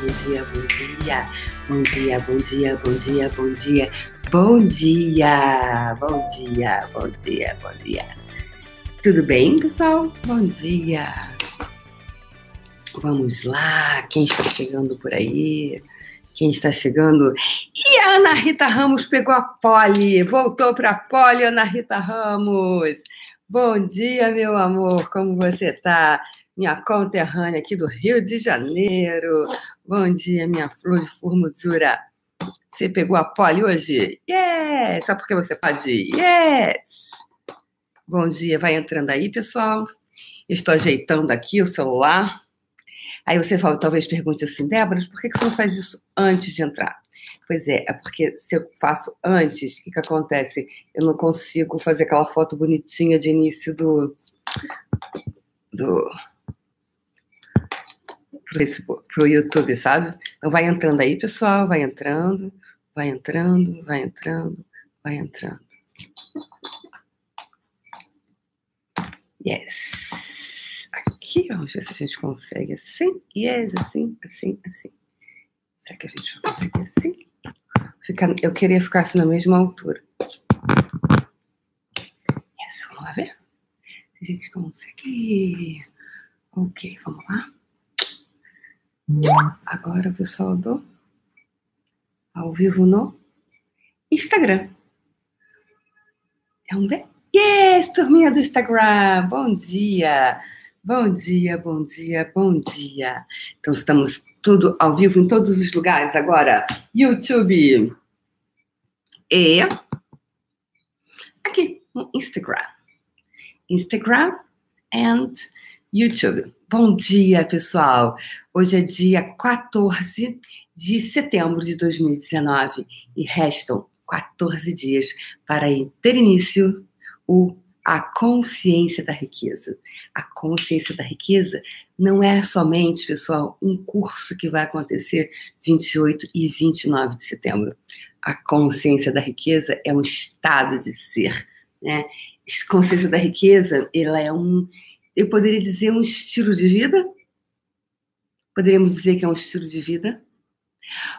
bom dia, bom dia, bom dia, bom dia. Bom dia, bom dia, bom dia, bom dia. Bom dia, bom dia. Tudo bem, pessoal? Bom dia. Vamos lá, quem está chegando por aí? Quem está chegando? E a Ana Rita Ramos pegou a pole, voltou para a pole, Ana Rita Ramos. Bom dia, meu amor, como você está? minha conterrânea aqui do Rio de Janeiro. Bom dia, minha flor de formosura. Você pegou a pole hoje? Yes! Só porque você pode? Yes! Bom dia, vai entrando aí, pessoal. Estou ajeitando aqui o celular. Aí você talvez pergunte assim, Débora, por que você não faz isso antes de entrar? Pois é, é porque se eu faço antes, o que, que acontece? Eu não consigo fazer aquela foto bonitinha de início do, do pro, YouTube, sabe? Então vai entrando aí, pessoal, vai entrando, vai entrando, vai entrando, vai entrando. Yes. Aqui, vamos ver se a gente consegue assim. Yes, assim, assim, assim. Será que a gente vai conseguir assim? Ficar, eu queria ficar assim na mesma altura. Yes, vamos lá ver? Se a gente consegue. Ok, vamos lá. Agora pessoal do ao vivo no Instagram. Vamos ver? Yes, turminha do Instagram! Bom dia! Bom dia, bom dia, bom dia. Então estamos tudo ao vivo em todos os lugares agora. YouTube e aqui no Instagram. Instagram and YouTube. Bom dia, pessoal. Hoje é dia 14 de setembro de 2019 e restam 14 dias para ter início o a consciência da riqueza. A consciência da riqueza não é somente, pessoal, um curso que vai acontecer 28 e 29 de setembro. A consciência da riqueza é um estado de ser, né? Consciência da riqueza, ela é um eu poderia dizer um estilo de vida? Poderíamos dizer que é um estilo de vida?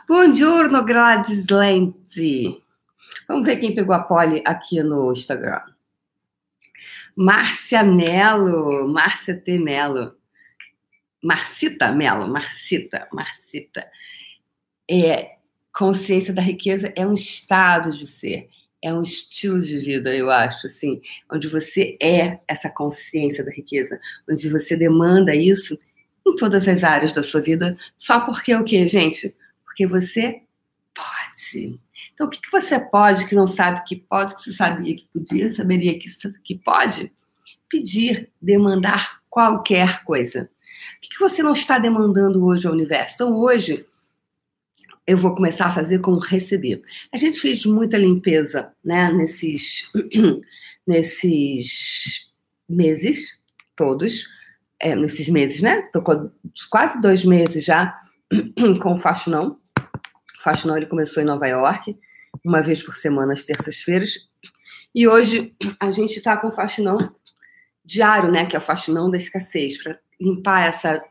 Buongiorno, Gladys Lente. Vamos ver quem pegou a pole aqui no Instagram. Márcia Melo, Márcia T. Melo. Marcita Melo, Marcita, Marcita. É, consciência da riqueza é um estado de ser é um estilo de vida, eu acho, assim, onde você é essa consciência da riqueza, onde você demanda isso em todas as áreas da sua vida, só porque o quê, gente? Porque você pode. Então, o que, que você pode que não sabe que pode, que você sabia que podia, saberia que, que pode? Pedir, demandar qualquer coisa. O que, que você não está demandando hoje ao universo? Então, hoje, eu vou começar a fazer com receber. A gente fez muita limpeza, né, nesses, nesses meses todos, é, nesses meses, né? Tô com quase dois meses já com o faxinão. O ele começou em Nova York, uma vez por semana, às terças-feiras. E hoje a gente está com o faxinão diário, né? Que é o faxinão da escassez, para limpar essa,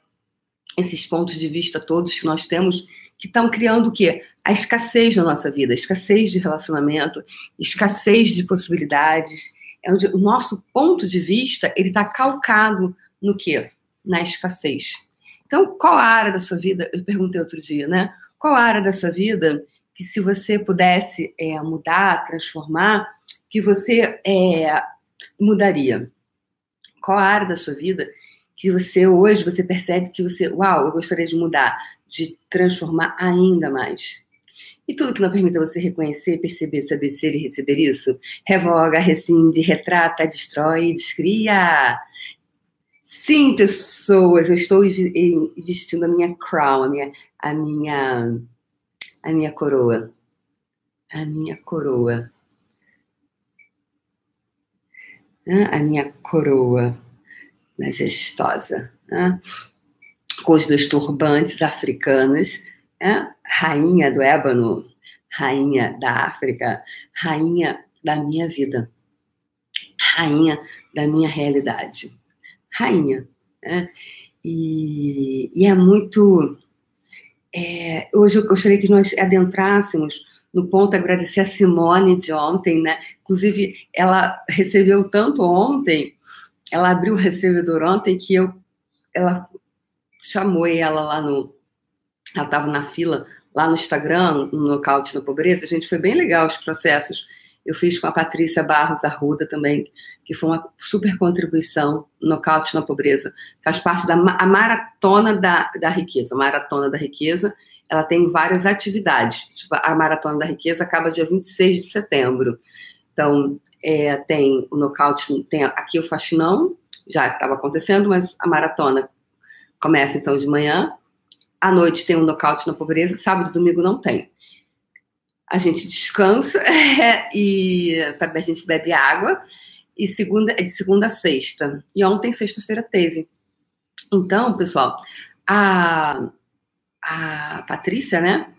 esses pontos de vista todos que nós temos que estão criando o quê? A escassez na nossa vida, escassez de relacionamento, escassez de possibilidades. É onde o nosso ponto de vista ele está calcado no quê? Na escassez. Então, qual a área da sua vida? Eu perguntei outro dia, né? Qual a área da sua vida que, se você pudesse é, mudar, transformar, que você é, mudaria? Qual a área da sua vida que você hoje você percebe que você, uau, eu gostaria de mudar? De transformar ainda mais. E tudo que não permita você reconhecer, perceber, saber ser e receber isso, revoga, rescinde, retrata, destrói, descria. Sim, pessoas, eu estou vestindo a minha crown, a minha, a minha, a minha coroa. A minha coroa. A minha coroa majestosa com os meus turbantes africanos, né? rainha do ébano, rainha da África, rainha da minha vida, rainha da minha realidade, rainha. Né? E E, é muito. É, hoje eu gostaria que nós adentrássemos no ponto, agradecer a Simone de ontem, né? Inclusive, ela recebeu tanto ontem, ela abriu o recebedor ontem que eu, ela chamou ela lá no, ela estava na fila lá no Instagram, no Nocaute na Pobreza, gente, foi bem legal os processos. Eu fiz com a Patrícia Barros Arruda também, que foi uma super contribuição no Nocaute na Pobreza. Faz parte da a maratona da, da riqueza, maratona da riqueza. Ela tem várias atividades. A maratona da riqueza acaba dia 26 de setembro. Então, é, tem o nocaute, tem aqui o faxinão, já estava acontecendo, mas a maratona começa então de manhã, à noite tem um nocaute na pobreza, sábado e domingo não tem. A gente descansa é, e a gente bebe água e segunda é de segunda a sexta. E ontem, sexta-feira, teve. Então, pessoal, a, a Patrícia, né,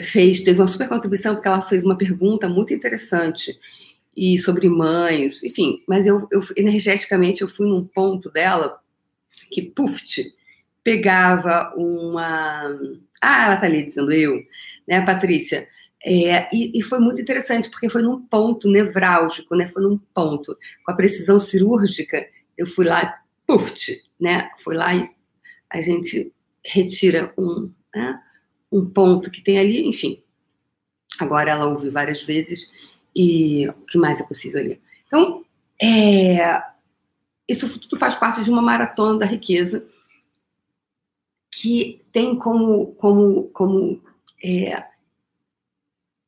fez, teve uma super contribuição porque ela fez uma pergunta muito interessante e sobre mães, enfim, mas eu, eu energeticamente eu fui num ponto dela que, puf, pegava uma. Ah, ela tá ali dizendo eu, né, Patrícia? É, e, e, foi muito interessante, porque foi num ponto nevrálgico, né? Foi num ponto. Com a precisão cirúrgica, eu fui lá, puf, né? Fui lá e a gente retira um, né, um ponto que tem ali, enfim. Agora ela ouve várias vezes e o que mais é possível ali. Então, é, isso tudo faz parte de uma maratona da riqueza que tem como, como, como é,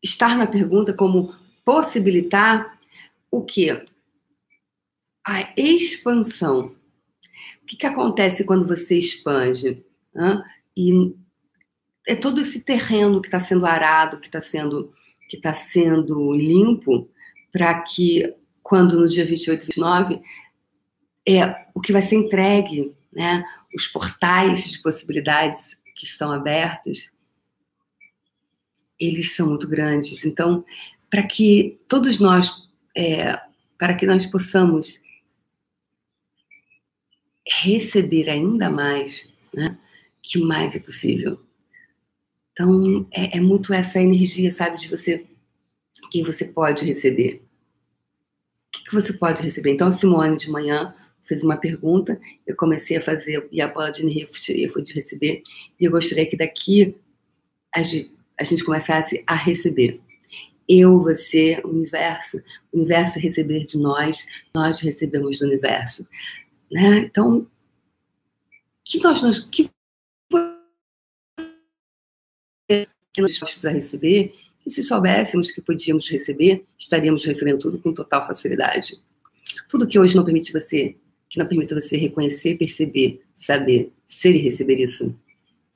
estar na pergunta, como possibilitar o que? A expansão. O que, que acontece quando você expande? Né? E é todo esse terreno que está sendo arado, que está sendo, que tá sendo limpo, para que quando no dia 28 e 29 é o que vai ser entregue né? os portais de possibilidades que estão abertos, eles são muito grandes. Então, para que todos nós, é, para que nós possamos receber ainda mais, né? que mais é possível. Então, é, é muito essa energia, sabe, de você, que você pode receber. O que, que você pode receber? Então, Simone, de manhã, fez uma pergunta, eu comecei a fazer e a bola de energia foi de receber, e eu gostaria que daqui a gente, a gente começasse a receber. Eu, você, o universo, o universo receber de nós, nós recebemos do universo. Né? Então, que nós, nós que nós dispostos a receber, e se soubéssemos que podíamos receber, estaríamos recebendo tudo com total facilidade. Tudo que hoje não permite você que não permita você reconhecer, perceber, saber, ser e receber isso.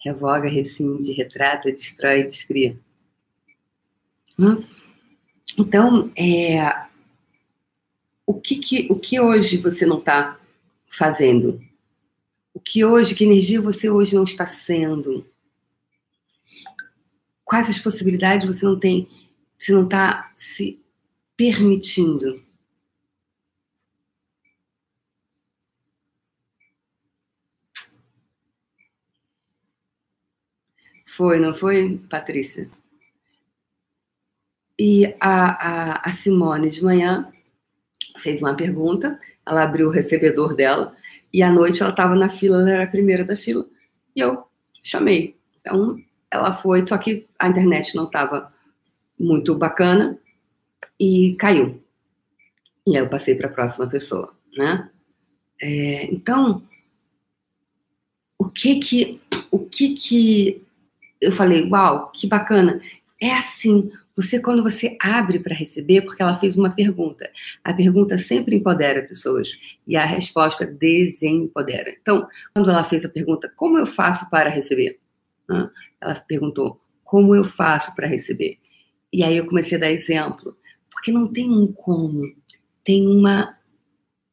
Revoga, rescinde, retrata, destrói, descria. Hum? Então, é, o, que, que, o que hoje você não está fazendo? O que hoje, que energia você hoje não está sendo? Quais as possibilidades você não tem, você não está se permitindo? Foi, não foi, Patrícia? E a, a, a Simone de manhã fez uma pergunta, ela abriu o recebedor dela, e à noite ela estava na fila, ela era a primeira da fila, e eu chamei. Então, ela foi, só que a internet não estava muito bacana e caiu. E aí eu passei para a próxima pessoa, né? É, então, o que que, o que que eu falei, uau, que bacana. É assim, você quando você abre para receber, porque ela fez uma pergunta. A pergunta sempre empodera pessoas e a resposta desempodera. Então, quando ela fez a pergunta, como eu faço para receber? Ela perguntou, como eu faço para receber? E aí eu comecei a dar exemplo, porque não tem um como, tem uma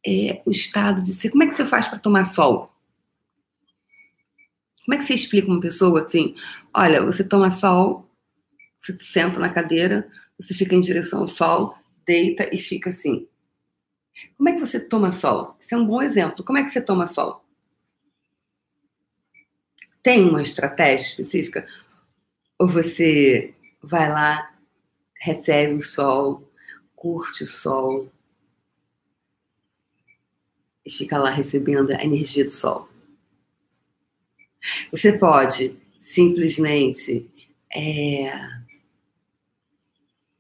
é, o estado de ser. Como é que você faz para tomar sol? Como é que você explica uma pessoa assim? Olha, você toma sol, você senta na cadeira, você fica em direção ao sol, deita e fica assim. Como é que você toma sol? Isso é um bom exemplo. Como é que você toma sol? tem uma estratégia específica? Ou você vai lá, recebe o sol, curte o sol e fica lá recebendo a energia do sol? Você pode simplesmente. É,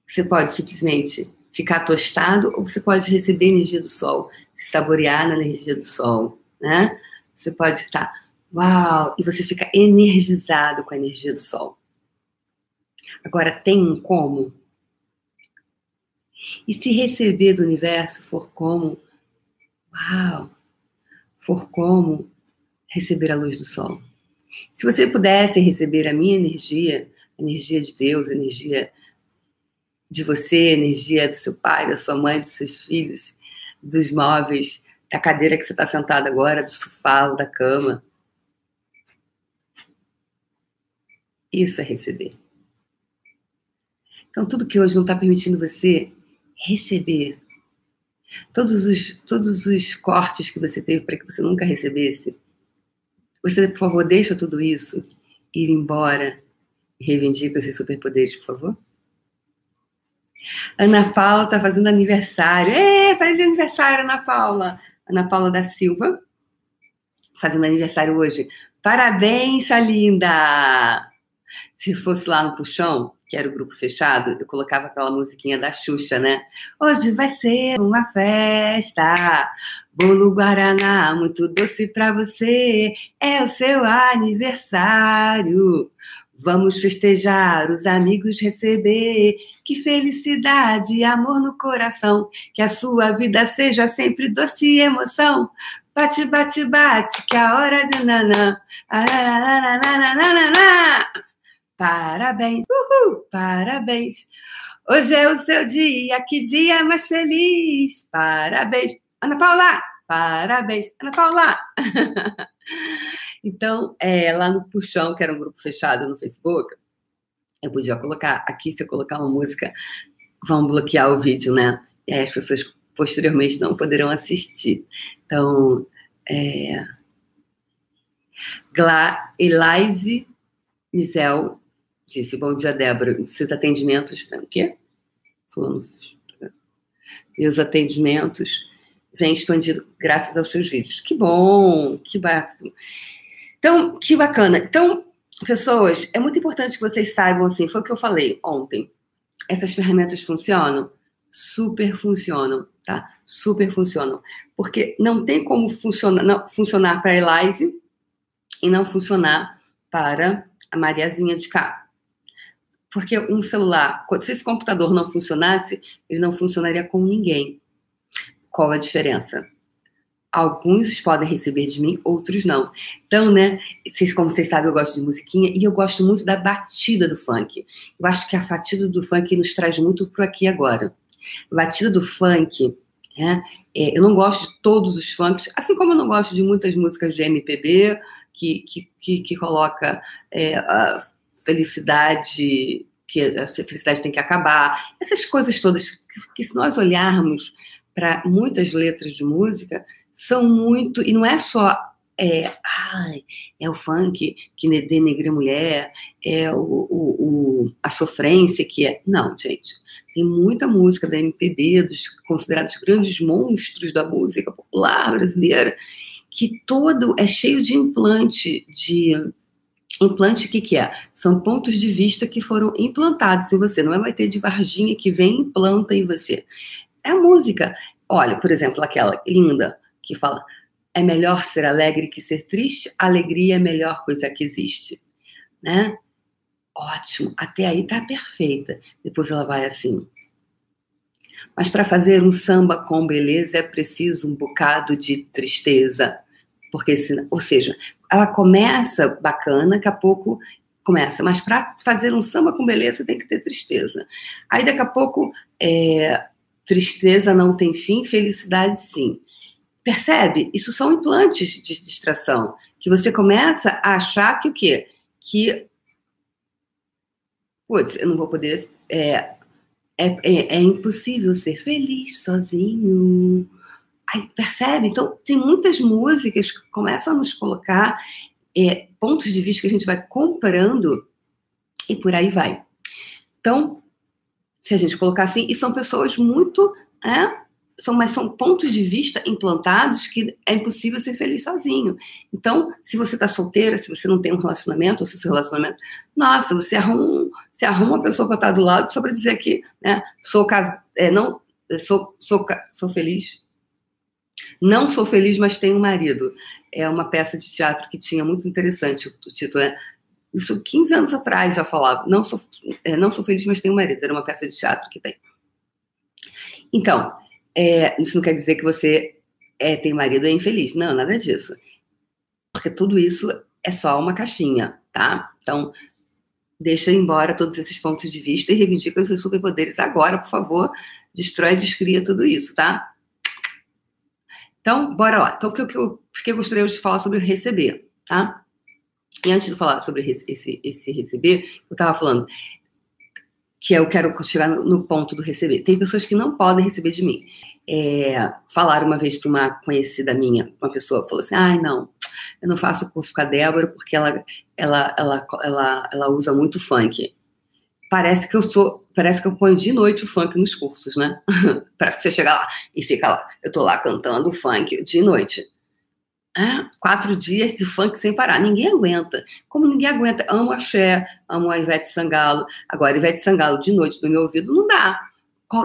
você pode simplesmente ficar tostado ou você pode receber energia do sol, se saborear na energia do sol, né? Você pode estar, uau, e você fica energizado com a energia do sol. Agora, tem um como? E se receber do universo for como, uau, for como receber a luz do sol? Se você pudesse receber a minha energia, a energia de Deus, a energia de você, a energia do seu pai, da sua mãe, dos seus filhos, dos móveis, da cadeira que você está sentado agora, do sofá, da cama. Isso é receber. Então, tudo que hoje não está permitindo você receber, todos os, todos os cortes que você teve para que você nunca recebesse, você, por favor, deixa tudo isso ir embora e reivindica esses superpoderes, por favor? Ana Paula está fazendo aniversário. Ê, feliz aniversário, Ana Paula. Ana Paula da Silva, fazendo aniversário hoje. Parabéns, sua linda! Se fosse lá no Puxão, que era o grupo fechado, eu colocava aquela musiquinha da Xuxa, né? Hoje vai ser uma festa, bolo Guaraná, muito doce pra você, é o seu aniversário. Vamos festejar, os amigos receber. Que felicidade amor no coração. Que a sua vida seja sempre doce e emoção. Bate, bate, bate, que a hora de nanã. Parabéns, uhul, parabéns. Hoje é o seu dia, que dia mais feliz. Parabéns. Ana Paula, parabéns. Ana Paula. então, é, lá no Puxão, que era um grupo fechado no Facebook, eu podia colocar, aqui se eu colocar uma música, vão bloquear o vídeo, né? E aí as pessoas posteriormente não poderão assistir. Então, é... Gla... Elaise Misel Disse, bom dia, Débora. Seus atendimentos o quê? Falando. Meus atendimentos vêm expandido graças aos seus vídeos. Que bom, que básico. Então, que bacana. Então, pessoas, é muito importante que vocês saibam, assim, foi o que eu falei ontem. Essas ferramentas funcionam? Super funcionam, tá? Super funcionam. Porque não tem como funcionar, não, funcionar para a Elise e não funcionar para a Mariazinha de cá. Porque um celular, se esse computador não funcionasse, ele não funcionaria com ninguém. Qual a diferença? Alguns podem receber de mim, outros não. Então, né, vocês, como vocês sabem, eu gosto de musiquinha e eu gosto muito da batida do funk. Eu acho que a batida do funk nos traz muito pro aqui e agora. A batida do funk, né, é, eu não gosto de todos os funks, assim como eu não gosto de muitas músicas de MPB que, que, que, que coloca é, felicidade, que a felicidade tem que acabar, essas coisas todas que, que se nós olharmos para muitas letras de música, são muito, e não é só é, ai, é o funk que denegra a mulher, é o, o, o, a sofrência que é. Não, gente. Tem muita música da MPB, dos considerados grandes monstros da música popular brasileira, que todo é cheio de implante, de Implante, o que, que é? São pontos de vista que foram implantados em você. Não é vai ter de Varginha que vem e implanta em você. É a música. Olha, por exemplo, aquela linda que fala: é melhor ser alegre que ser triste, alegria é a melhor coisa que existe. Né? Ótimo, até aí tá perfeita. Depois ela vai assim. Mas para fazer um samba com beleza é preciso um bocado de tristeza. Porque, ou seja, ela começa bacana, daqui a pouco começa, mas para fazer um samba com beleza tem que ter tristeza. Aí daqui a pouco é, tristeza não tem fim, felicidade sim. Percebe? Isso são implantes de distração que você começa a achar que o quê? Que putz, eu não vou poder é, é, é, é impossível ser feliz sozinho. Aí, percebe? Então, tem muitas músicas que começam a nos colocar é, pontos de vista que a gente vai comprando e por aí vai. Então, se a gente colocar assim, e são pessoas muito. É, são, mas são pontos de vista implantados que é impossível ser feliz sozinho. Então, se você está solteira, se você não tem um relacionamento, ou se o seu relacionamento. Nossa, você arruma, você arruma uma pessoa para estar do lado só para dizer que né, sou, cas... é, não, sou, sou, sou feliz. Não sou feliz, mas tenho um marido. É uma peça de teatro que tinha muito interessante o título, né? Isso 15 anos atrás já falava. Não sou, é, não sou feliz, mas tenho um marido. Era uma peça de teatro que tem. Então, é, isso não quer dizer que você é, tem marido e é infeliz. Não, nada disso. Porque tudo isso é só uma caixinha, tá? Então, deixa embora todos esses pontos de vista e reivindica os seus superpoderes agora, por favor. Destrói e descria tudo isso, tá? Então, bora lá. Então, o que eu, porque eu gostaria de falar sobre receber, tá? E antes de falar sobre esse, esse receber, eu estava falando que eu quero chegar no, ponto do receber. Tem pessoas que não podem receber de mim. É, falaram uma vez para uma conhecida minha, uma pessoa falou assim: ai, não, eu não faço curso com a Débora porque ela, ela, ela, ela, ela usa muito funk. Parece que eu sou, parece que eu ponho de noite o funk nos cursos, né? parece que você chega lá e fica lá, eu tô lá cantando funk de noite. É, quatro dias de funk sem parar. Ninguém aguenta. Como ninguém aguenta, amo a Cher, amo a Ivete Sangalo. Agora, Ivete Sangalo de noite no meu ouvido não dá.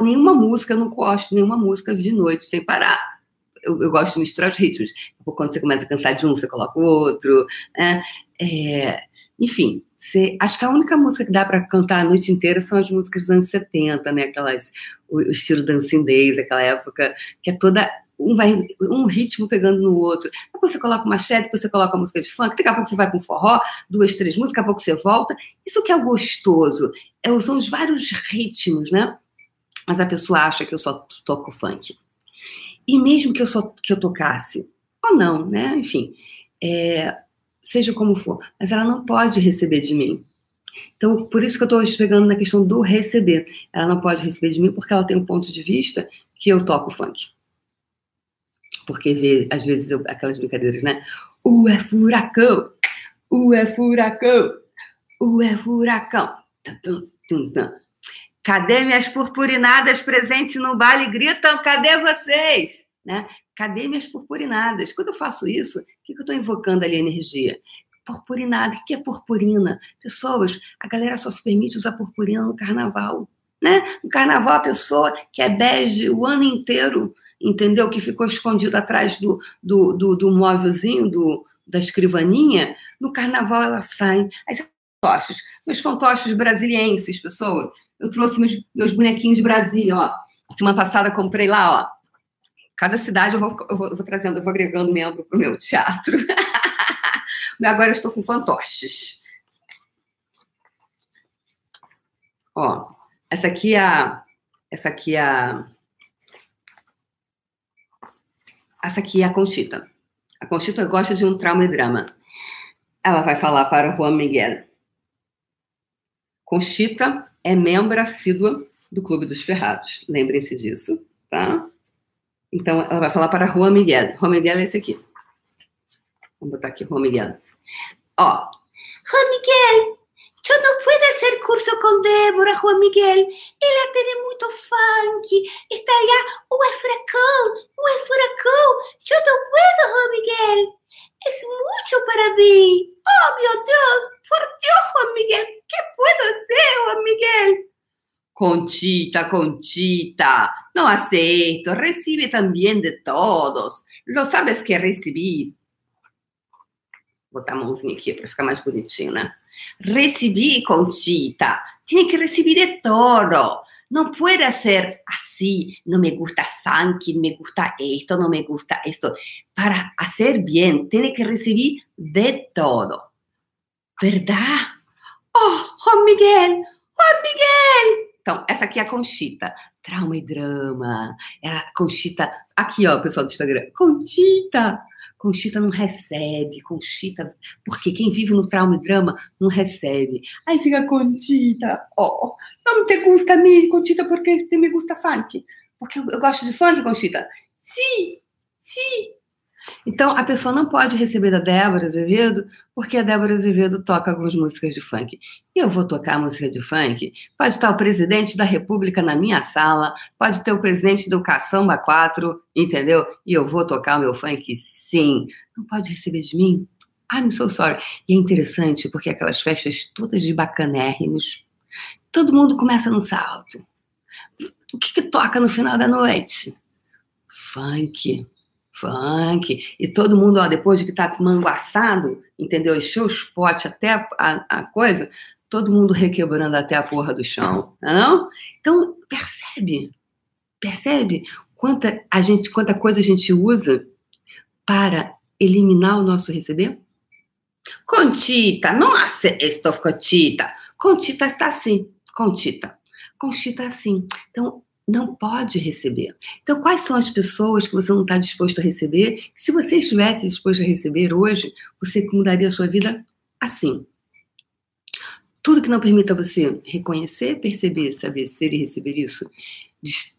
Nenhuma música, eu não gosto, nenhuma música de noite sem parar. Eu, eu gosto de misturar os ritmos. Quando você começa a cansar de um, você coloca o outro. Né? É, enfim, você, acho que a única música que dá para cantar a noite inteira são as músicas dos anos 70, né? Aquelas, o, o estilo Dancing Days, aquela época que é toda um vai um ritmo pegando no outro. Depois você coloca uma chefe, depois você coloca uma música de funk, daqui a pouco você vai para um forró, duas, três músicas, daqui a pouco você volta. Isso que é gostoso. É, são os vários ritmos, né? Mas a pessoa acha que eu só toco funk. E mesmo que eu só que eu tocasse, ou não, né? Enfim, é, seja como for, mas ela não pode receber de mim. Então, por isso que eu estou pegando na questão do receber. Ela não pode receber de mim porque ela tem um ponto de vista que eu toco funk porque vê, às vezes, eu, aquelas brincadeiras, né? O é furacão, o é furacão, o é furacão. Tum, tum, tum, Cadê minhas purpurinadas presentes no baile? Gritam, cadê vocês? Né? Cadê minhas purpurinadas? Quando eu faço isso, o que, eu estou invocando ali a energia? Purpurinada. O que é purpurina? Pessoas, a galera só se permite usar purpurina no carnaval. Né? No carnaval, a pessoa que é bege o ano inteiro entendeu? Que ficou escondido atrás do, do, do, do móvelzinho, do, da escrivaninha. No carnaval ela sai. Aí fantoches, meus fantoches brasilienses, pessoal. Eu trouxe meus, meus bonequinhos de Brasília, ó. Semana passada comprei lá, ó. Cada cidade eu vou, eu vou, eu vou trazendo, eu vou agregando membro para o meu teatro. Agora eu estou com fantoches. Ó, essa aqui é a, essa aqui é a essa aqui é a Conchita. A Conchita gosta de um trauma e drama. Ela vai falar para Juan Miguel. Conchita é membro assídua do Clube dos Ferrados. Lembrem-se disso, tá? Então, ela vai falar para Juan Miguel. Juan Miguel é esse aqui. Vamos botar aqui Juan Miguel. Ó. Juan Miguel, Yo no puedo hacer curso con Débora, Juan Miguel. Ella tiene mucho funk. Está allá. ¡Oh, es furacón! ¡Oh, es furacón! Yo no puedo, Juan Miguel. Es mucho para mí. ¡Oh, mi Dios! Por Dios, Juan Miguel. ¿Qué puedo hacer, Juan Miguel? Conchita, Conchita, no acepto, recibe también de todos. Lo sabes que recibir. Botar a mãozinha aqui para ficar mais bonitinho, né? Recibí, Conchita. Tiene que recibir de todo. No puede ser así. No me gusta funky, me gusta esto, no me gusta esto. Para hacer bien, tiene que recibir de todo. ¿Verdad? Oh, Juan Miguel! Juan Miguel! Então, essa aqui é a Conchita. Trauma e drama. Ela, Conchita. Aqui, ó, pessoal do Instagram. Conchita! Conchita não recebe, Conchita, porque quem vive no trauma e drama não recebe. Aí fica Conchita, oh, não te gusta mim, Conchita, porque te me gusta funk. Porque eu, eu gosto de funk, Conchita. Sim, sim. Então, a pessoa não pode receber da Débora Azevedo, porque a Débora Azevedo toca algumas músicas de funk. E eu vou tocar música de funk? Pode estar o presidente da República na minha sala, pode ter o presidente do Caçamba 4, entendeu? E eu vou tocar o meu funk sim. Não pode receber de mim? I'm so sorry. E é interessante, porque aquelas festas todas de bacanérrimos, todo mundo começa no salto. O que, que toca no final da noite? Funk funk, e todo mundo, ó, depois de que tá manguaçado, entendeu? Encheu os potes até a, a, a, coisa, todo mundo requebrando até a porra do chão, não, é não? Então, percebe, percebe quanta, a gente, quanta coisa a gente usa para eliminar o nosso receber? Contita, nossa, estou Contita. Contita está assim, Contita. Conchita assim. Então, não pode receber. Então, quais são as pessoas que você não está disposto a receber? Se você estivesse disposto a receber hoje, você mudaria a sua vida assim. Tudo que não permita você reconhecer, perceber, saber ser e receber isso,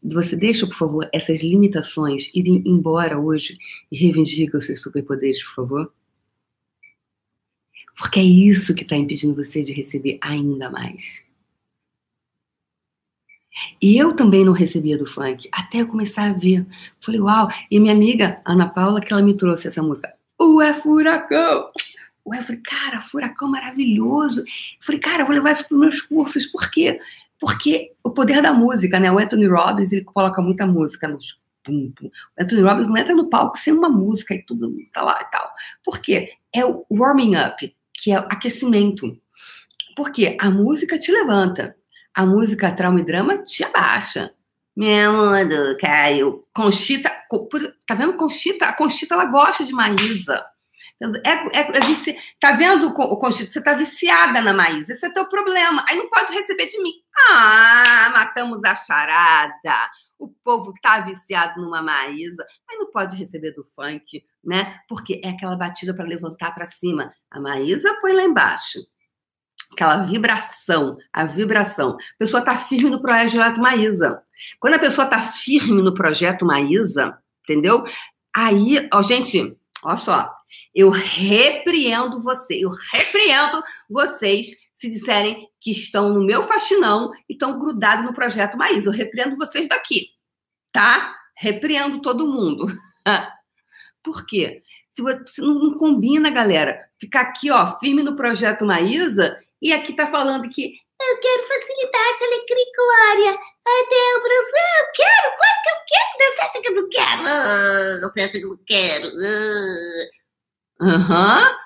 você deixa, por favor, essas limitações irem embora hoje e reivindica os seus superpoderes, por favor? Porque é isso que está impedindo você de receber ainda mais. E eu também não recebia do funk, até eu começar a ver. Falei, uau! E minha amiga, Ana Paula, que ela me trouxe essa música. Ué, Furacão! Ué, eu falei, cara, Furacão maravilhoso. Eu falei, cara, eu vou levar isso para os meus cursos. Por quê? Porque o poder da música, né? O Anthony Robbins, ele coloca muita música nos pum, pum. O Anthony Robbins não entra no palco sem uma música e tudo tá lá e tal. Por quê? É o warming up, que é o aquecimento. Porque a música te levanta. A música Trauma e Drama te abaixa. Meu mundo caiu. Conchita, tá vendo Conchita? A Conchita, ela gosta de Maísa. É, é, é vici... Tá vendo, o Conchita? Você tá viciada na Maísa. Esse é teu problema. Aí não pode receber de mim. Ah, matamos a charada. O povo tá viciado numa Maísa. Aí não pode receber do funk, né? Porque é aquela batida para levantar para cima. A Maísa põe lá embaixo aquela vibração, a vibração. A pessoa está firme no projeto Maísa. Quando a pessoa está firme no projeto Maísa, entendeu? Aí, ó, gente, olha só, eu repreendo você, eu repreendo vocês se disserem que estão no meu faxinão e estão grudados no projeto Maísa. Eu repreendo vocês daqui, tá? Repreendo todo mundo. Por quê? Se você não combina, galera, ficar aqui, ó, firme no projeto Maísa e aqui tá falando que eu quero facilidade, alegria e glória. Ai, Débora, eu quero, claro que eu quero. Você acha que eu não quero? Ah, você acha que eu não quero? Ah. Aham. Uhum.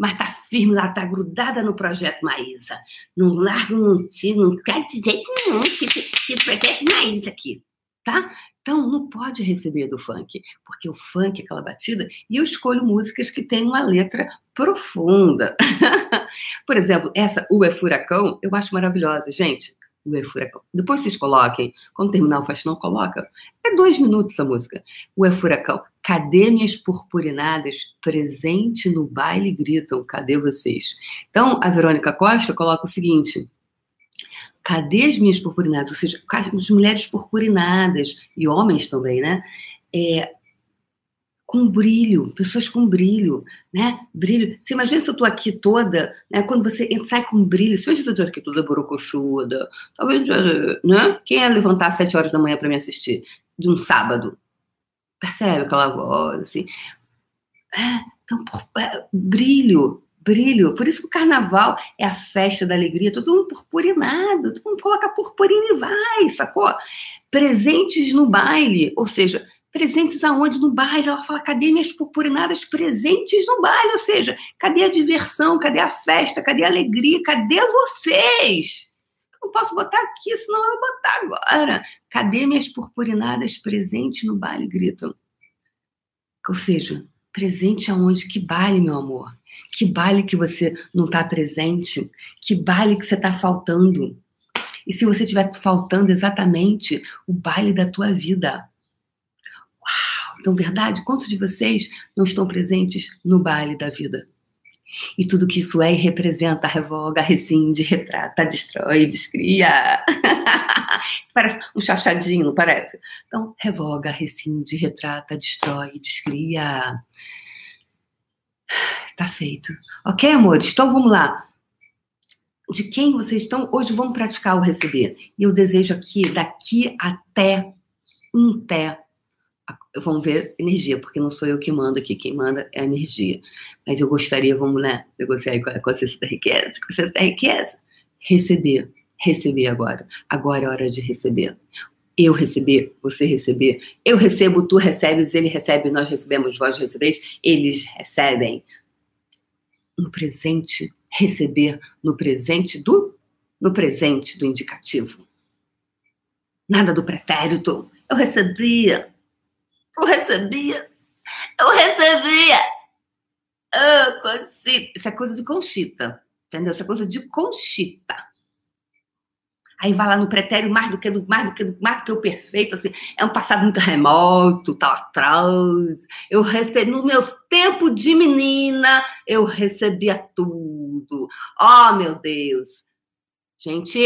Mas tá firme lá, tá grudada no projeto Maísa. Não larga, não tira, não quer de jeito nenhum que esse projeto Maísa aqui, tá? Então, não pode receber do funk, porque o funk é aquela batida, e eu escolho músicas que têm uma letra profunda. Por exemplo, essa O é Furacão, eu acho maravilhosa, gente. O é Furacão. Depois vocês coloquem, quando terminar o faxinão, coloca. É dois minutos a música. O é Furacão. Cadê minhas purpurinadas? Presente no baile gritam. Cadê vocês? Então, a Verônica Costa coloca o seguinte cadê as minhas purpurinadas? Ou seja, as mulheres purpurinadas, e homens também, né? É, com brilho, pessoas com brilho, né? Brilho. Você imagina se eu tô aqui toda, né? Quando você sai com brilho, se eu tô aqui toda borocochuda, talvez, né? Quem ia levantar às sete horas da manhã para me assistir de um sábado? Percebe aquela voz, assim? É, então, por, é, brilho, brilho. Por isso que o carnaval é a festa da alegria, todo mundo purpurinado, todo mundo coloca purpurina e vai, sacou? Presentes no baile, ou seja, presentes aonde? No baile. Ela fala, cadê minhas purpurinadas presentes no baile? Ou seja, cadê a diversão, cadê a festa, cadê a alegria, cadê vocês? Não posso botar aqui, senão eu vou botar agora. Cadê minhas purpurinadas presentes no baile? Gritam. Ou seja, presente aonde? Que baile, meu amor? Que baile que você não está presente? Que baile que você está faltando? E se você estiver faltando exatamente o baile da tua vida? Uau! Então, verdade, quantos de vocês não estão presentes no baile da vida? E tudo que isso é e representa, revoga, rescinde, retrata, destrói, descria. parece um chachadinho, não parece? Então, revoga, rescinde, retrata, destrói, descria. Tá feito. Ok, amores? Então vamos lá. De quem vocês estão? Hoje vamos praticar o receber. E eu desejo aqui, daqui até um vamos ver energia, porque não sou eu que mando aqui, quem manda é a energia. Mas eu gostaria, vamos né, negociar com a consciência da riqueza, consciência da riqueza, receber, receber agora. Agora é hora de receber. Eu receber, você receber, eu recebo, tu recebes, ele recebe, nós recebemos, vós recebeis, eles recebem. No presente, receber no presente do no presente do indicativo. Nada do pretérito. Eu recebia, eu recebia. Eu recebia. Oh, Conchita. Isso é coisa de Conchita. Entendeu? Isso é coisa de Conchita. Aí vai lá no pretérito mais do que do, mais do que mais do que o perfeito, assim, é um passado muito remoto, tá atrás. Eu recebi no meus tempos de menina, eu recebia tudo. Oh, meu Deus. Gente,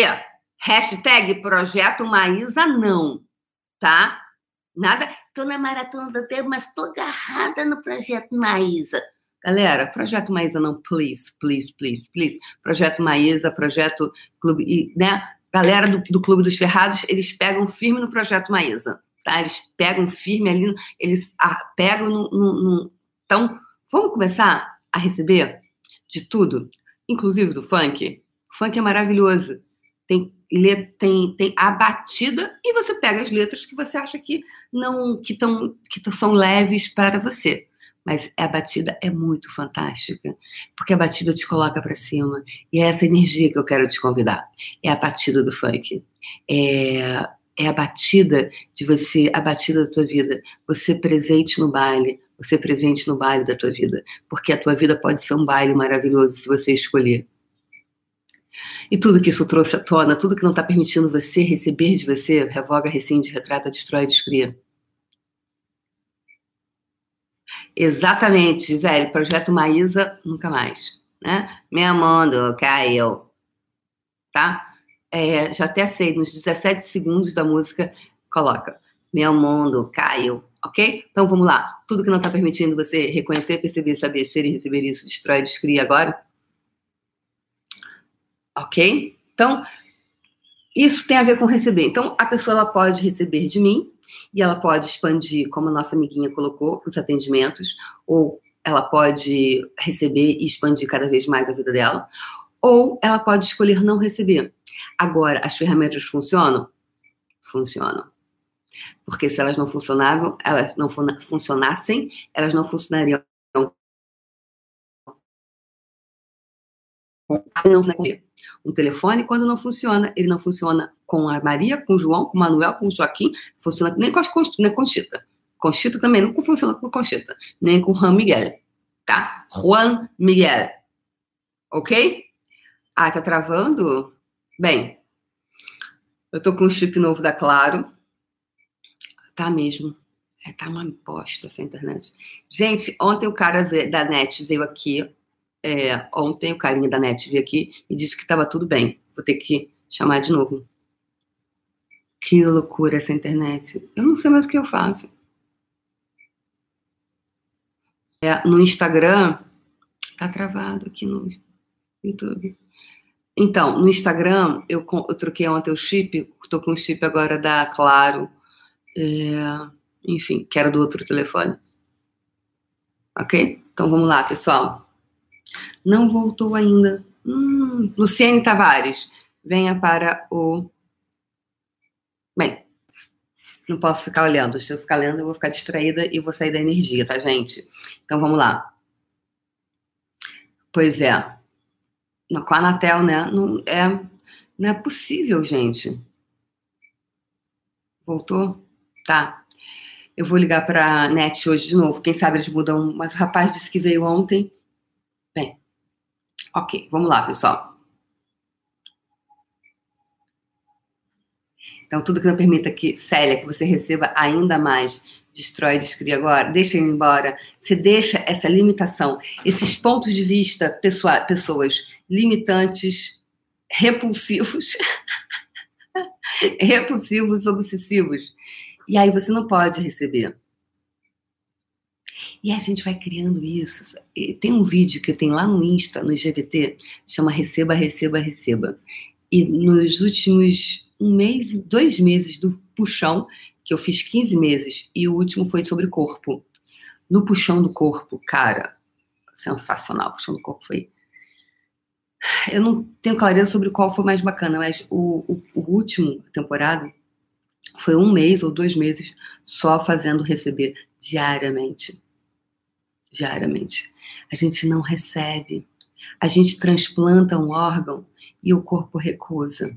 hashtag projeto Maísa não, tá? Nada, tô na maratona do tempo, mas tô agarrada no projeto Maísa. Galera, projeto Maísa não, please, please, please, please. Projeto Maísa, projeto Clube, né? Galera do, do Clube dos Ferrados, eles pegam firme no projeto Maísa, tá? Eles pegam firme ali, eles pegam no, no, no... Então, vamos começar a receber de tudo, inclusive do funk. O funk é maravilhoso. Tem tem, tem a batida e você pega as letras que você acha que não que, tão, que são leves para você. Mas a batida é muito fantástica, porque a batida te coloca para cima. E é essa energia que eu quero te convidar. É a batida do funk. É, é a batida de você, a batida da tua vida. Você presente no baile, você presente no baile da tua vida. Porque a tua vida pode ser um baile maravilhoso se você escolher. E tudo que isso trouxe à tona, tudo que não está permitindo você receber de você, revoga, rescinde, retrata, destrói, descria. Exatamente, Gisele. Projeto Maísa, nunca mais. Né? Me amando, caiu. Tá? É, já até sei, nos 17 segundos da música, coloca. Meu mundo caiu, ok? Então vamos lá. Tudo que não está permitindo você reconhecer, perceber, saber, ser e receber isso, destrói, descria agora. Ok? Então, isso tem a ver com receber. Então, a pessoa ela pode receber de mim e ela pode expandir, como a nossa amiguinha colocou, os atendimentos, ou ela pode receber e expandir cada vez mais a vida dela, ou ela pode escolher não receber. Agora, as ferramentas funcionam? Funcionam. Porque se elas não funcionavam, elas não funcionassem, elas não funcionariam não um telefone, quando não funciona, ele não funciona com a Maria, com o João, com o Manuel, com o Joaquim, funciona nem com as nem Conchita. Conchita também não funciona com Conchita, nem com Juan Miguel, tá? Juan Miguel. Ok? Ah, tá travando? Bem, eu tô com um chip novo da Claro. Tá mesmo. É, tá uma bosta essa internet. Gente, ontem o cara da net veio aqui é, ontem o carinha da NET veio aqui e disse que estava tudo bem. Vou ter que chamar de novo. Que loucura essa internet. Eu não sei mais o que eu faço. É, no Instagram, tá travado aqui no YouTube. Então, no Instagram, eu, eu troquei ontem o chip, estou com o chip agora da Claro, é, enfim, que era do outro telefone. Ok? Então vamos lá, pessoal. Não voltou ainda. Hum, Luciene Tavares, venha para o. Bem, não posso ficar olhando. Se eu ficar lendo, eu vou ficar distraída e vou sair da energia, tá, gente? Então vamos lá. Pois é. Com a Anatel, né? Não é, não é possível, gente. Voltou? Tá. Eu vou ligar para a NET hoje de novo. Quem sabe eles mudam. Mas o rapaz disse que veio ontem. Ok, vamos lá, pessoal. Então, tudo que não permita que, Célia, que você receba ainda mais, destrói, descria agora, deixa ele embora. Você deixa essa limitação, esses pontos de vista, pessoa, pessoas limitantes, repulsivos, repulsivos, obsessivos. E aí você não pode receber. E a gente vai criando isso. Tem um vídeo que tem lá no Insta, no GVT, chama Receba, Receba, Receba. E nos últimos um mês, dois meses do puxão, que eu fiz 15 meses, e o último foi sobre corpo. No puxão do corpo, cara, sensacional. O puxão do corpo foi. Eu não tenho clareza sobre qual foi mais bacana, mas o, o, o último temporada foi um mês ou dois meses só fazendo receber diariamente diariamente. A gente não recebe. A gente transplanta um órgão e o corpo recusa.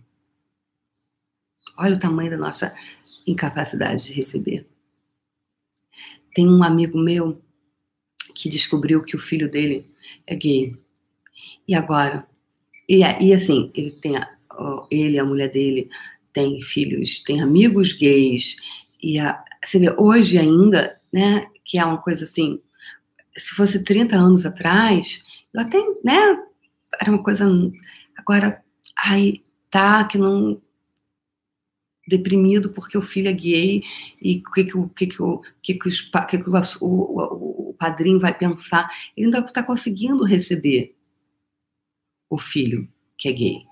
Olha o tamanho da nossa incapacidade de receber. Tem um amigo meu que descobriu que o filho dele é gay. E agora? E, e assim, ele tem a, ele a mulher dele tem filhos, tem amigos gays. E a, você vê, hoje ainda, né, que é uma coisa assim, se fosse 30 anos atrás, eu até, né, era uma coisa. Agora, ai, tá, que não. deprimido porque o filho é gay e o que, que, o, que, que, o, que, que, os, que, que o, o, o padrinho vai pensar. Ele ainda está conseguindo receber o filho que é gay.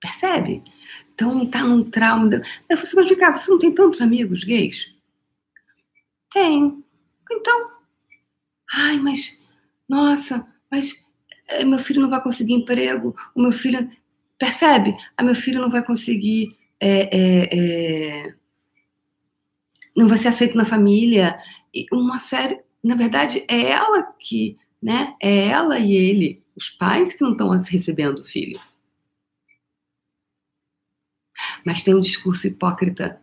Percebe? Então tá num trauma. Eu falei, mas vem cá, você não tem tantos amigos gays? Tem. Então, Ai, mas, nossa, mas eh, meu filho não vai conseguir emprego, o meu filho. Percebe? A ah, meu filho não vai conseguir. É, é, é, não vai ser aceito na família. E uma série. Na verdade, é ela que. Né? É ela e ele, os pais, que não estão recebendo o filho. Mas tem um discurso hipócrita.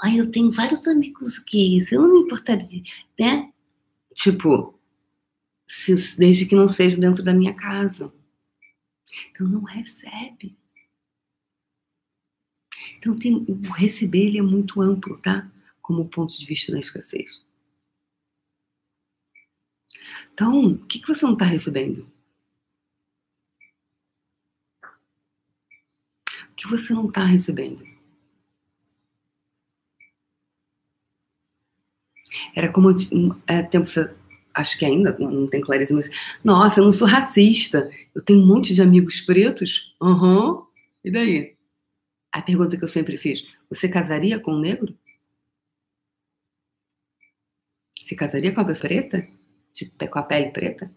Ai, eu tenho vários amigos gays, eu não me importaria, né? Tipo, se, desde que não seja dentro da minha casa. Então não recebe. Então tem, o receber ele é muito amplo, tá? Como ponto de vista da escassez. Então, o que, que você não está recebendo? O que você não está recebendo? Era como é, tempo acho que ainda não tem clareza, mas nossa, eu não sou racista. Eu tenho um monte de amigos pretos. Aham. Uhum. E daí? A pergunta que eu sempre fiz: você casaria com um negro? Se casaria com a pessoa preta? Tipo, com a pele preta?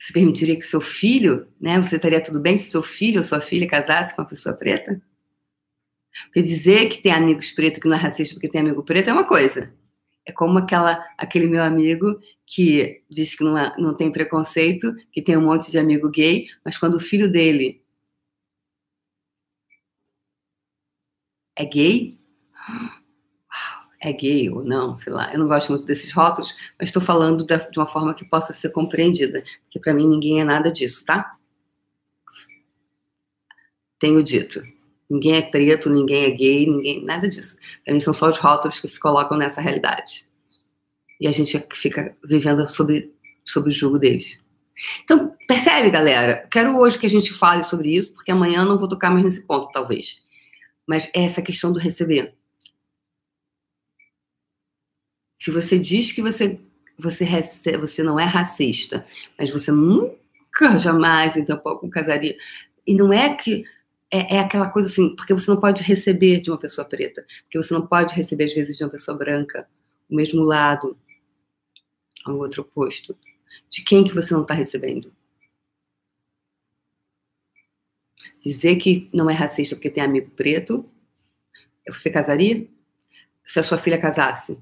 Você permitiria que seu filho, né? Você estaria tudo bem se seu filho ou sua filha casasse com uma pessoa preta? Porque dizer que tem amigos pretos que não é racista porque tem amigo preto é uma coisa. É como aquela, aquele meu amigo que diz que não, é, não tem preconceito, que tem um monte de amigo gay, mas quando o filho dele é gay, é gay ou não, sei lá. Eu não gosto muito desses rótulos, mas estou falando de uma forma que possa ser compreendida, porque para mim ninguém é nada disso, tá? Tenho dito. Ninguém é preto, ninguém é gay, ninguém, nada disso. Para mim são só os rótulos que se colocam nessa realidade. E a gente fica vivendo sobre, sobre o jugo deles. Então, percebe, galera? Quero hoje que a gente fale sobre isso, porque amanhã não vou tocar mais nesse ponto, talvez. Mas é essa questão do receber. Se você diz que você, você, recebe, você não é racista, mas você nunca, jamais, então, pouco casaria. E não é que é, é, aquela coisa assim, porque você não pode receber de uma pessoa preta, porque você não pode receber, às vezes, de uma pessoa branca, o mesmo lado, ao outro oposto. De quem que você não está recebendo? Dizer que não é racista porque tem amigo preto, você casaria? Se a sua filha casasse?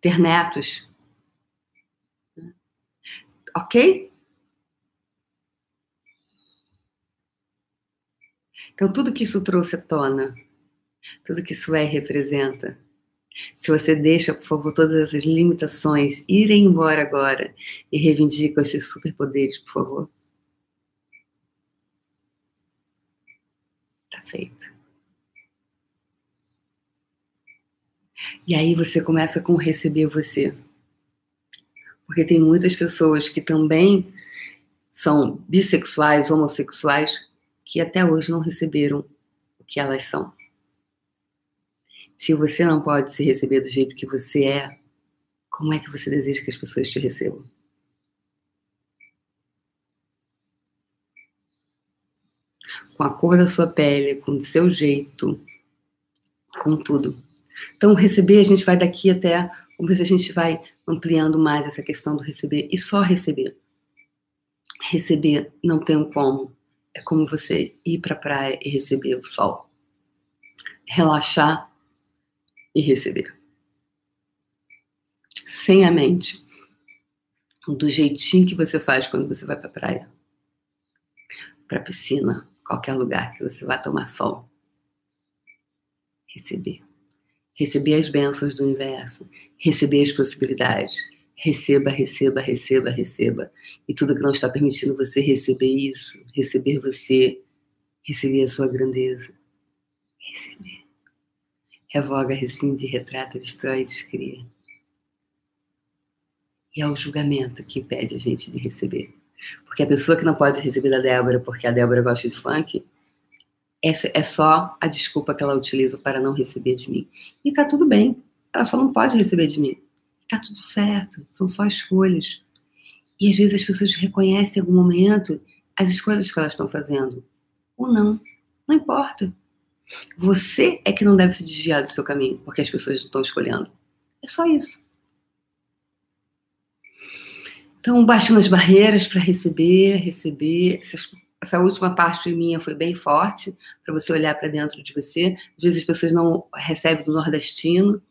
Ter netos? Ok? Então, tudo que isso trouxe à tona, tudo que isso é e representa, Se você deixa, por favor, todas essas limitações irem embora agora e reivindica os seus superpoderes, por favor. Tá feito. E aí você começa com receber você. Porque tem muitas pessoas que também são bissexuais, homossexuais, que até hoje não receberam o que elas são. Se você não pode se receber do jeito que você é, como é que você deseja que as pessoas te recebam? Com a cor da sua pele, com o seu jeito, com tudo. Então, receber, a gente vai daqui até, ver se a gente vai ampliando mais essa questão do receber e só receber. Receber não tem como. É como você ir para a praia e receber o sol. Relaxar e receber. Sem a mente. Do jeitinho que você faz quando você vai para a praia. Para a piscina, qualquer lugar que você vá tomar sol. Receber. Receber as bênçãos do universo. Receber as possibilidades. Receba, receba, receba, receba. E tudo que não está permitindo você receber isso, receber você, receber a sua grandeza. Receber. Revoga, rescinde, retrata, destrói, descria. E é o julgamento que impede a gente de receber. Porque a pessoa que não pode receber da Débora porque a Débora gosta de funk, essa é só a desculpa que ela utiliza para não receber de mim. E tá tudo bem. Ela só não pode receber de mim. Tá tudo certo. São só escolhas. E às vezes as pessoas reconhecem em algum momento as escolhas que elas estão fazendo. Ou não. Não importa. Você é que não deve se desviar do seu caminho, porque as pessoas não estão escolhendo. É só isso. Então, baixando as barreiras para receber, receber. Essa última parte minha foi bem forte, para você olhar para dentro de você. Às vezes as pessoas não recebem do nordestino.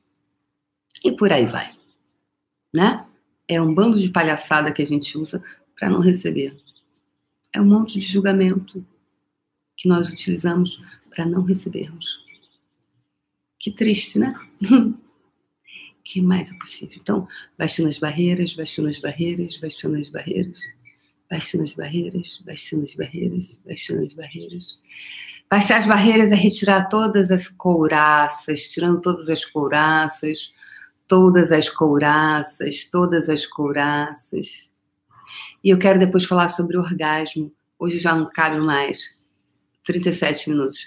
E por aí vai. Né? É um bando de palhaçada que a gente usa para não receber. É um monte de julgamento que nós utilizamos para não recebermos. Que triste, né? que mais é possível? Então, baixando as barreiras, baixando as barreiras, baixando as barreiras, baixando as barreiras, baixando as barreiras, baixando as barreiras. Baixar as barreiras é retirar todas as couraças, tirando todas as couraças, todas as couraças, todas as couraças. E eu quero depois falar sobre orgasmo. Hoje já não cabe mais. 37 minutos,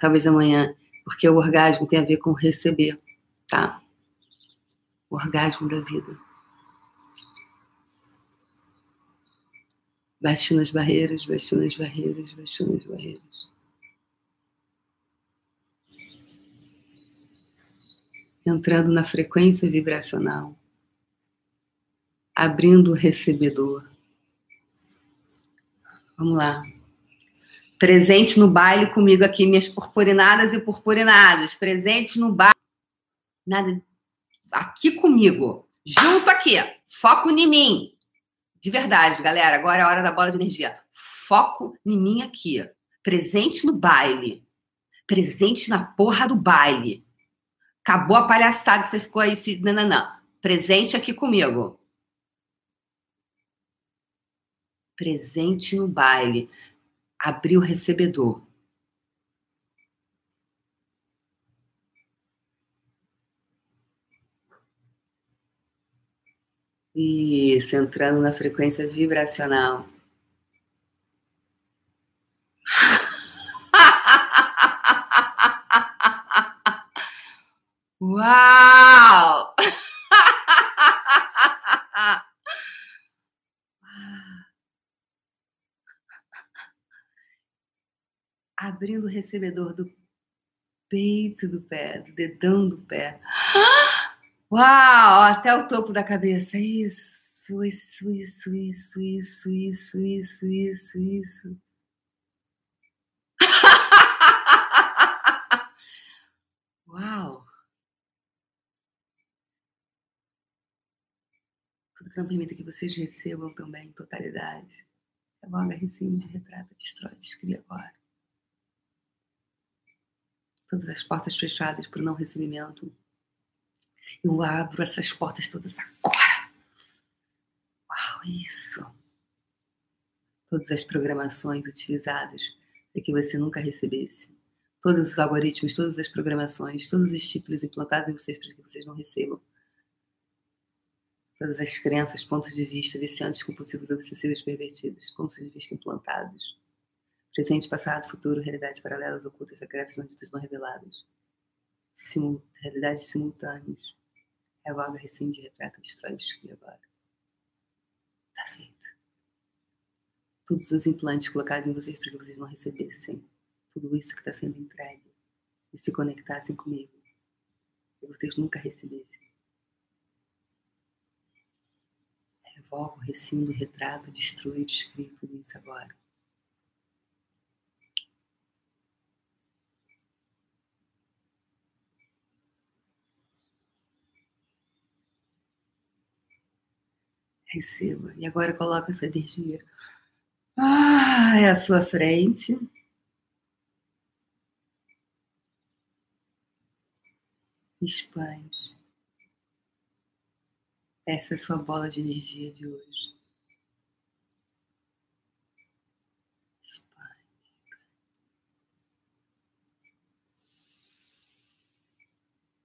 talvez amanhã, porque o orgasmo tem a ver com receber, tá? O orgasmo da vida. Baixando as barreiras, baixando as barreiras, baixando as barreiras. Entrando na frequência vibracional, abrindo o recebedor. Vamos lá. Presente no baile comigo aqui, minhas purpurinadas e purpurinados. Presentes no baile. Nada. Aqui comigo. Junto aqui. Foco em mim. De verdade, galera. Agora é a hora da bola de energia. Foco em mim aqui. Presente no baile. Presente na porra do baile. Acabou a palhaçada você ficou aí se. Não, não, não. Presente aqui comigo. Presente no baile abrir o recebedor. Isso, entrando na frequência vibracional. Uau! abrindo o recebedor do peito do pé, do dedão do pé. Uau! Até o topo da cabeça. Isso, isso, isso, isso, isso, isso, isso, isso, isso. Uau! Não permita que vocês recebam também em totalidade. É bom, rescinde, retrata, destrói, descria agora todas as portas fechadas para o não recebimento, Eu abro essas portas todas agora. Uau, isso. Todas as programações utilizadas para que você nunca recebesse. Todos os algoritmos, todas as programações, todos os estímulos implantados em vocês para que vocês não recebam. Todas as crenças, pontos de vista, viciantes, compulsivos, obsessivos, pervertidos, pontos de vista implantados. Presente, passado, futuro, realidades paralelas, ocultas, secretas, não ditas, não reveladas. Simul realidades simultâneas. Revoga, rescinde, retrata, destrói, exclui agora. Está feito. Todos os implantes colocados em vocês para que vocês não recebessem tudo isso que está sendo entregue e se conectassem comigo. E vocês nunca recebessem. Revogo, rescindo, retrato, destruo, descrio tudo isso agora. Receba. E agora coloca essa energia ah, é à sua frente. Expande. Essa é a sua bola de energia de hoje.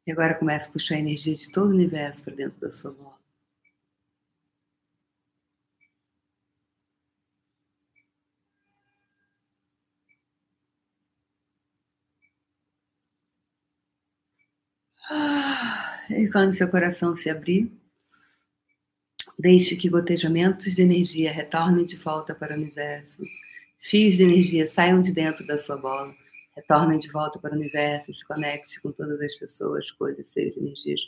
E agora começa a puxar a energia de todo o universo para dentro da sua bola. E quando seu coração se abrir, deixe que gotejamentos de energia retornem de volta para o universo. Fios de energia saiam de dentro da sua bola, retornem de volta para o universo, se conecte com todas as pessoas, coisas, seres, energias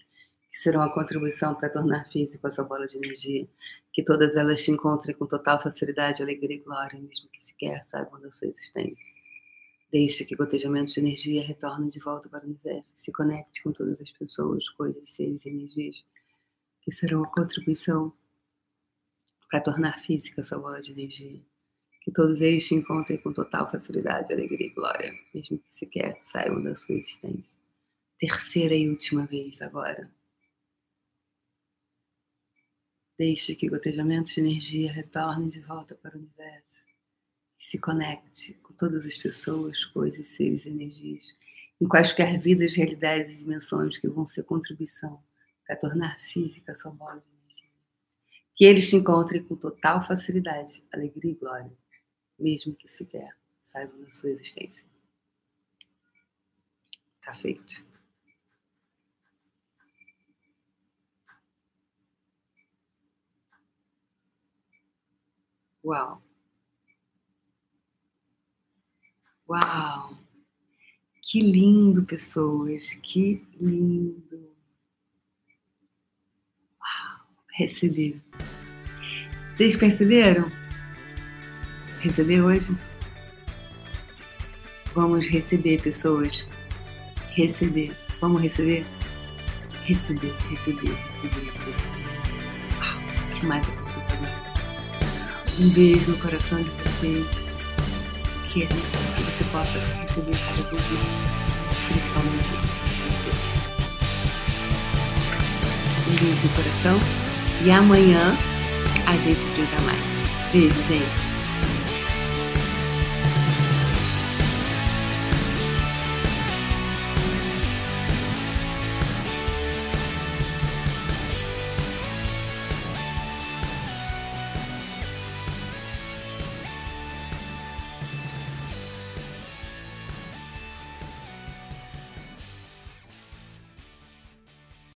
que serão a contribuição para tornar físico a sua bola de energia. Que todas elas te encontrem com total facilidade, alegria e glória, mesmo que sequer saibam da sua existência. Deixe que gotejamentos de energia retornem de volta para o universo. Se conecte com todas as pessoas, coisas, seres e energias que serão a contribuição para tornar física essa bola de energia. Que todos eles te encontrem com total facilidade, alegria e glória, mesmo que sequer saibam da sua existência. Terceira e última vez agora. Deixe que gotejamentos de energia retornem de volta para o universo se conecte com todas as pessoas, coisas, seres, energias, em quaisquer vidas, realidades e dimensões que vão ser contribuição para tornar física sua bola de. Que eles te encontrem com total facilidade, alegria e glória, mesmo que sequer saibam da sua existência. Está feito. Uau! Uau! Que lindo, pessoas, que lindo! Uau! Receber. Vocês perceberam? Receber hoje? Vamos receber, pessoas. Receber. Vamos receber? Receber, receber, receber, receber. Uau! que mais é possível? Um beijo no coração de vocês que, que você possa receber cada vez mais, principalmente você. Um beijo no coração e amanhã a gente brinca mais. Beijo, gente.